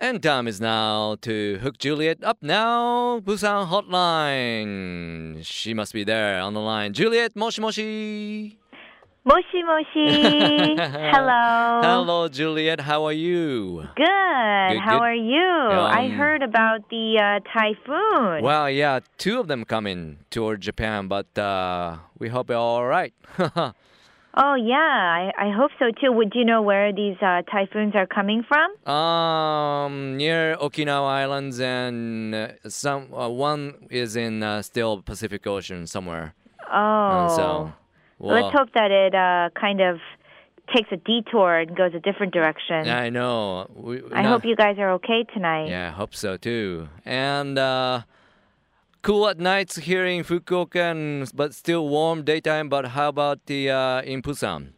And time is now to hook Juliet up now. Busan Hotline. She must be there on the line. Juliet, moshi moshi. Moshi moshi. Hello. Hello, Juliet. How are you? Good. Good, How good. are you? I Um, heard about the uh, typhoon. Well, yeah, two of them coming toward Japan, but uh, we hope you're all right. oh yeah, I, I hope so too. Would you know where these uh, typhoons are coming from? um, near Okinawa Islands, and uh, some uh, one is in uh, still Pacific Ocean somewhere. Oh. And so, Let's hope that it uh, kind of takes a detour and goes a different direction. I know. We, I no- hope you guys are okay tonight. Yeah, I hope so too. And uh, cool at nights here in Fukuoka, but still warm daytime. But how about the uh, in Busan?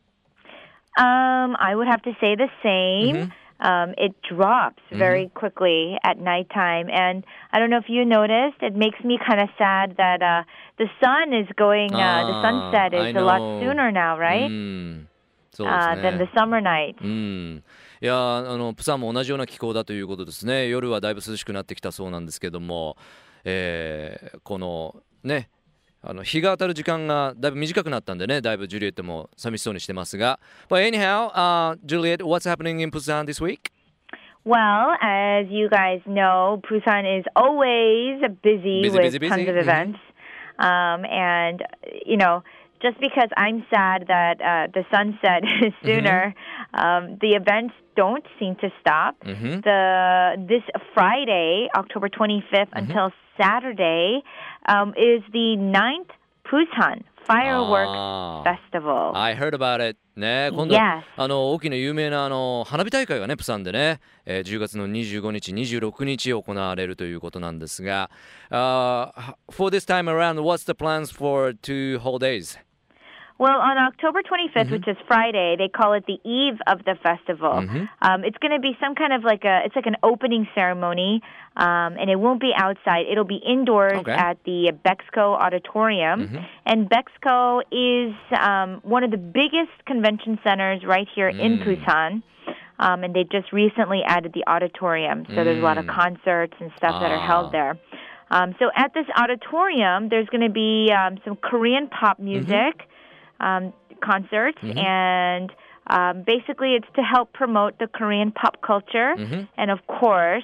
Um, I would have to say the same. Mm-hmm. Um, it drops very quickly at nighttime, and I don't know if you noticed. It makes me kind of sad that uh, the sun is going. Uh, the Ah, sunset I is a lot sooner now, right? うんそうです Uh, ね。than the summer night. うん、いやあのプサンも同じような気候だということですね夜はだいぶ涼しくなってきたそうなんですけども、えーこのねあの日が当たる時間がだいぶ短くなったんでねだいぶジュリエットも寂しそうにしてますが But anyhow、uh, Juliet what's happening in Busan this week? Well, as you guys know, Busan is always busy, Busy, with busy, busy. tons of Mhm. events. Um, and, you know, just because I'm sad that uh, the sunset is Mm-hmm. sooner, um, the events don't seem to stop. Mhm. The this Friday, October 25th, Mm-hmm. until Saturday, um, is the ninth Busan Fireworks Ah. Festival. I heard about it ね今度、Yes. あの大きな有名なあの花火大会がねプサンでね、えー10月の25日26日行われるということなんですが、uh, For this time around what's the plans for two whole days? Well, on October 25th, Mm-hmm. which is Friday, they call it the eve of the festival. Mm-hmm. Um, it's going to be some kind of like a, it's like an opening ceremony, um, and it won't be outside. It'll be indoors Okay. Mm-hmm. at the Bexco Auditorium. And Bexco is um, one of the biggest convention centers right here in Mm. Busan. Um, and they just recently added the auditorium, so there's a lot of concerts and stuff that are Mm. Ah. held there. Um, so at this auditorium, there's going to be um, some Korean pop music um, concerts, and um, basically it's to help promote the Korean pop culture, and of course.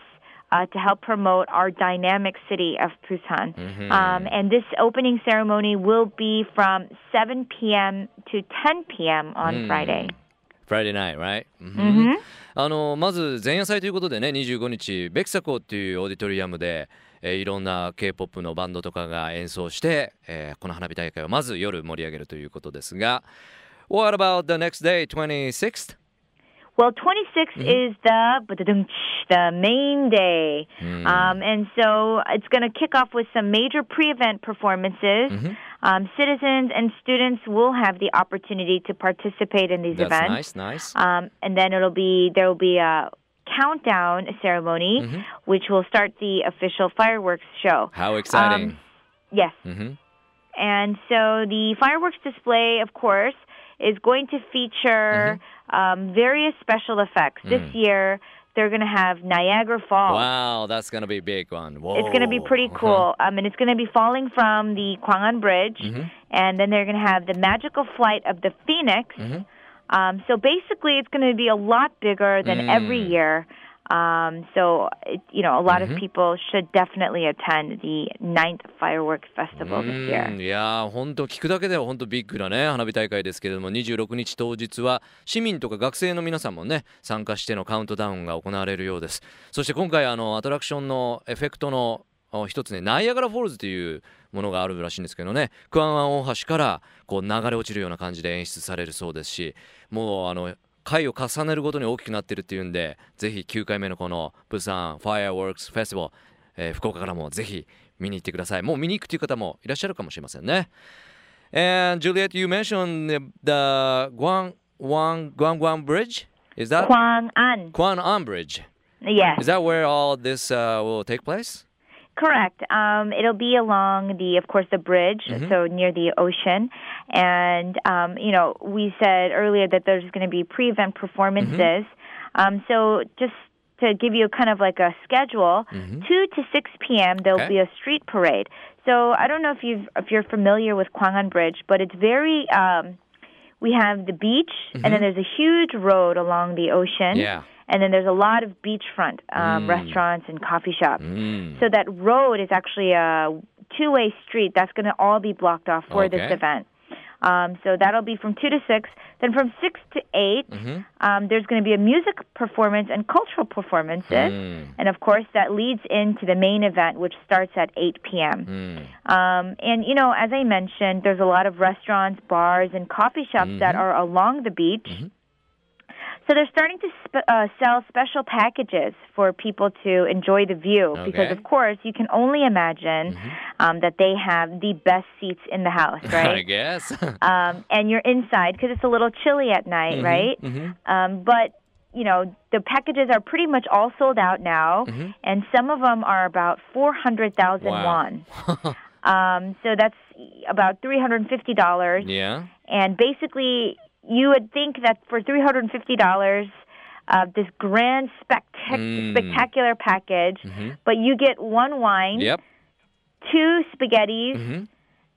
Uh, to help promote our dynamic city of Busan. Um, and this opening ceremony will be from 7 p.m. to 10 p.m. on Friday. Friday night, right? うんあのまず前夜祭ということでね25日ベクサコっていうオーディトリアムで、 えーいろんな K-POP のバンドとかが演奏して、えーこの花火大会をまず夜盛り上げるということですが What about the next day, 26th? Well, 26th is the ba-da-dum, the main day, um, and so it's going to kick off with some major pre-event performances. Um, citizens and students will have the opportunity to participate in these That's events, nice, nice. um, and then it'll be there will be a countdown ceremony, which will start the official fireworks show. How exciting. Um, Yes. Mhm. And so the fireworks display, of course, is going to feature um, various special effects. This year, they're going to have Niagara Falls. Wow, that's gonna be a big one. Whoa. It's going to be pretty cool. Um, and it's going to be falling from the Kwang'an Bridge. And then they're going to have the magical flight of the Phoenix. Um, so basically, it's going to be a lot bigger than every year. Um, so, it, you know, a lot of people should definitely attend the ninth fireworks festival this う year. んいやー本当聞くだけでは本当ビッグなね花火大会ですけれども26日当日は市民とか学生の皆さんもね参加してのカウントダウンが行われるようですそして今回あのアトラクションのエフェクトのお一つねナイアガラフォールズというものがあるらしいんですけどね。クアンアン大橋からこう流れ落ちるような感じで演出されるそうですしもうあの回を重ねるごとに大きくなってるっていうんでぜひ9回目のこのプサンファイアワークスフェスティバル、えー福岡からもぜひ見に行ってください。もう見に行くという方もいらっしゃるかもしれませんね。And Juliet you mentioned the, the Guang Guang Guang Guang Bridge? Is that Gwangan. Guan An Bridge. Yes. is that where all this uh, will take place? Correct. Um, it'll be along the, of course, the bridge, so near the ocean. And, um, you know, we said earlier that there's going to be pre event performances. Um, so just to give you kind of like a schedule, 2 to 6 p.m. there'll Okay. be a street parade. So I don't know if you've if you're familiar with Kwangan Bridge, but it's very um we have the beach and then there's a huge road along the ocean. Yeah. And then there's a lot of beachfront um, Mm. restaurants and coffee shops. Mm. So that road is actually a two-way street that's going to all be blocked off for this event. Um, so that'll be from two to six. Then from six to 8 Mhm. um, there's going to be a music performance and cultural performances, Mm. and of course that leads into the main event, which starts at 8 p.m. Mm. Um, and you know, as I mentioned, there's a lot of restaurants, bars, and coffee shops that Mhm. are along the beach. Mhm. So they're starting to sp- uh, sell special packages for people to enjoy the view because, of course, you can only imagine um, that they have the best seats in the house, right? I guess. um, and you're inside because it's a little chilly at night, right? Mhm. Um, but you know, the packages are pretty much all sold out now, Mhm. and some of them are about four hundred thousand Wow. won. Um, so that's about three hundred and fifty dollars. yeah. And basically, you would think that for three hundred and fifty dollars, uh, this grand spectac- Mm. spectacular package, Mhm. but you get one wine, Yep. two spaghettis, Mhm.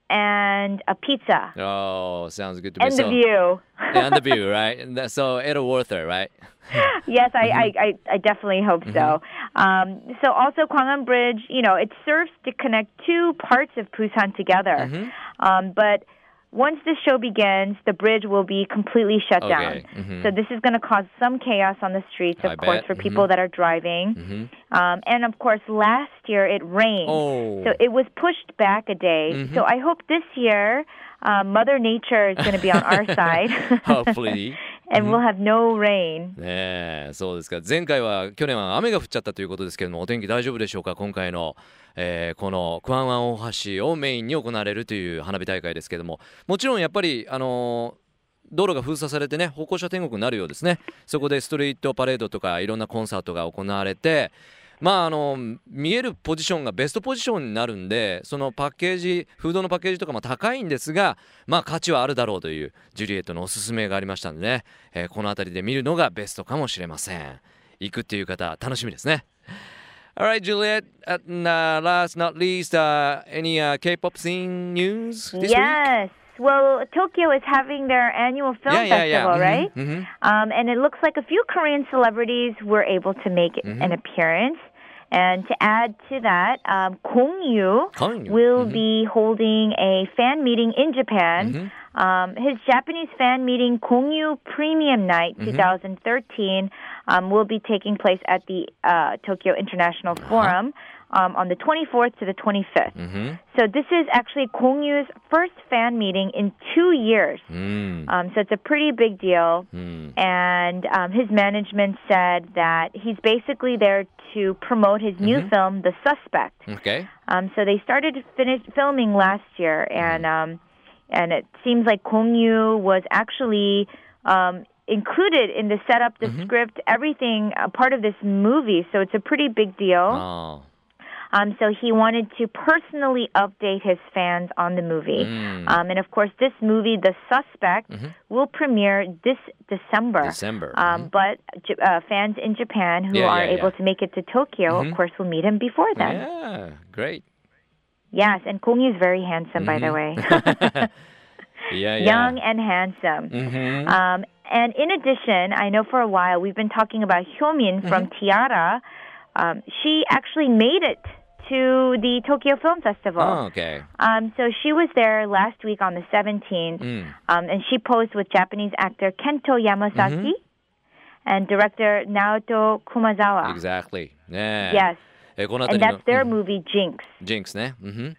and a pizza, Oh, sounds good to me. and the So- view. And the view, right? That- So it'll worth it, right? yes, I, Mm-hmm. I, I, I definitely hope so. Um, so also Gwangan Bridge, you know, it serves to connect two parts of Busan together. Mhm. Um, but once the show begins, the bridge will be completely shut Okay. down. Mhm. So this is going to cause some chaos on the streets, of I course, bet. for people that are driving. Mhm. Um, and of course, last year it rained. Oh. So it was pushed back a day. Mhm. So I hope this year um, Mother Nature is going to be on our side. Hopefully. and we'll have no rain. ねそうですか。前回は去年は雨が降っちゃったということですけどもお天気大丈夫でしょうか？今回の、えーこのクアンワン大橋をメインに行われるという花火大会ですけどももちろんやっぱりあのー道路が封鎖されてね歩行者天国になるようですね。そこでストリートパレードとかいろんなコンサートが行われてまああの見えるポジションがベストポジションになるんでそのパッケージフードのパッケージとかも高いんですがまあ価値はあるだろうというジュリエットのおすすめがありましたんでね、えーこの辺りで見るのがベストかもしれません行くっていう方楽しみですね Alright Juliet and uh, last not least uh, any uh, K-pop scene news this week? yes. Well, Tokyo is having their annual film yeah yeah yeah festival, Mhm, right? mhm. Um, and it looks like a few Korean celebrities were able to make Mm-hmm. an appearance. And to add to that, um, Gong Yoo Gong Yoo, will mhm. be holding a fan meeting in Japan. Mhm. Um, his Japanese fan meeting, Gong Yoo Premium Night Mm-hmm. 2013, um, will be taking place at the uh, Tokyo International Uh-huh. Forum um, on the 24th to the 25th. Mm-hmm. So this is actually Gong Yoo's first fan meeting in two years. Mm. Um, so it's a pretty big deal. Mm. And um, his management said that he's basically there to promote his mm-hmm. new film, The Suspect. Okay. Um, so they started finish filming last year, mm-hmm. and um, and it seems like Gong Yoo was actually um, included in the setup, the mm-hmm. script, everything, a part of this movie. So it's a pretty big deal. Oh. Um, so he wanted to personally update his fans on the movie. Mm. Um, and of course, this movie, The Suspect, will premiere this December. December. Um, But J- uh, fans in Japan who Yeah, are yeah, able yeah. to make it to Tokyo, Mhm. of course, will meet him before then. yeah great Yes, and Kong is very handsome, by the way. yeah yeah Young and handsome. Mhm. Um, and in addition, I know for a while we've been talking about Hyomin from Mm-hmm. T-ara. Um, she actually made it to the Tokyo Film Festival. Oh, OK Um, so she was there last week on the 17th, うん um, and she posed with Japanese actor Kento Yamasaki Mm-hmm. and director Naoto Kumazawa. Exactly ねえ Yes, えこの and 辺りの that's their うん movie Jinx. ジンクスね。うん。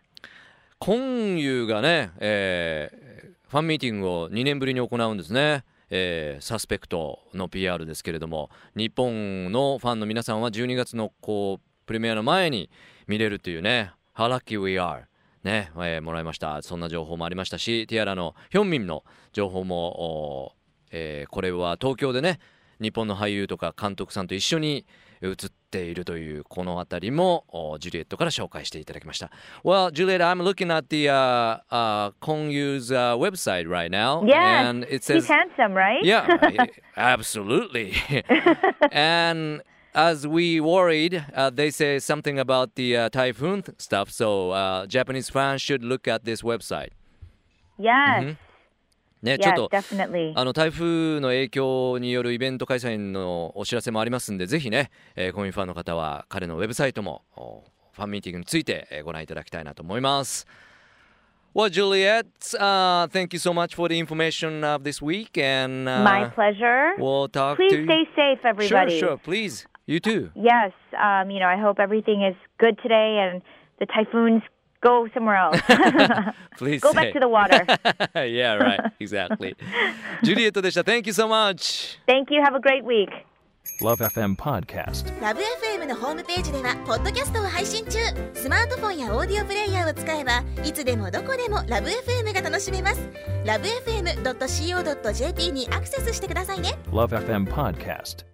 今湯がね、えーファンミーティングを2年ぶりに行うんですね。えーサスペクトの PR ですけれども、日本のファンの皆さんは12月のこうプレミアの前に見れるというね、How lucky we are。ね、えーもらいました。そんな情報もありましたし、ティアラのヒョンミンの情報も、おえーこれは東京でね、日本の俳優とか監督さんと一緒に映っているというこの辺りもおジュリエットから紹介していただきました Well, Juliet, I'm looking at the uh, uh, Kongyu's uh, website right now Yes, and it he's says handsome, right? Yeah, absolutely. and as we worried, uh, they say something about the uh, typhoon stuff. So uh, Japanese fans should look at this website. Yes. ね、ちょっと definitely. あの台風の影響によるイベント開催のお知らせもありますんで、ぜひね、えー、コミンファンの方は彼のウェブサイトもおファンミーティングについて、えーご覧いただきたいなと思います。Well, Juliet, uh, thank you so much for the information of this week, and uh, My pleasure. we'll talk Please to you. stay safe, everybody. Sure, sure, please. You too. Yes. Um, you know, I hope everything is good today and the typhoons go somewhere else. Please go say. back to the water. yeah, right. Exactly. ジュリエットでした。Thank you so much. Thank you. Have a great week. Love FM Podcast. ラブ f m のホームページではポッドキャストを配信中スマートフォンやオーディオプレイヤーを使えばいつでもどこでもラブ f m が楽しめますラブ FM.co.jp にアクセスしてくださいね Love FM Podcast.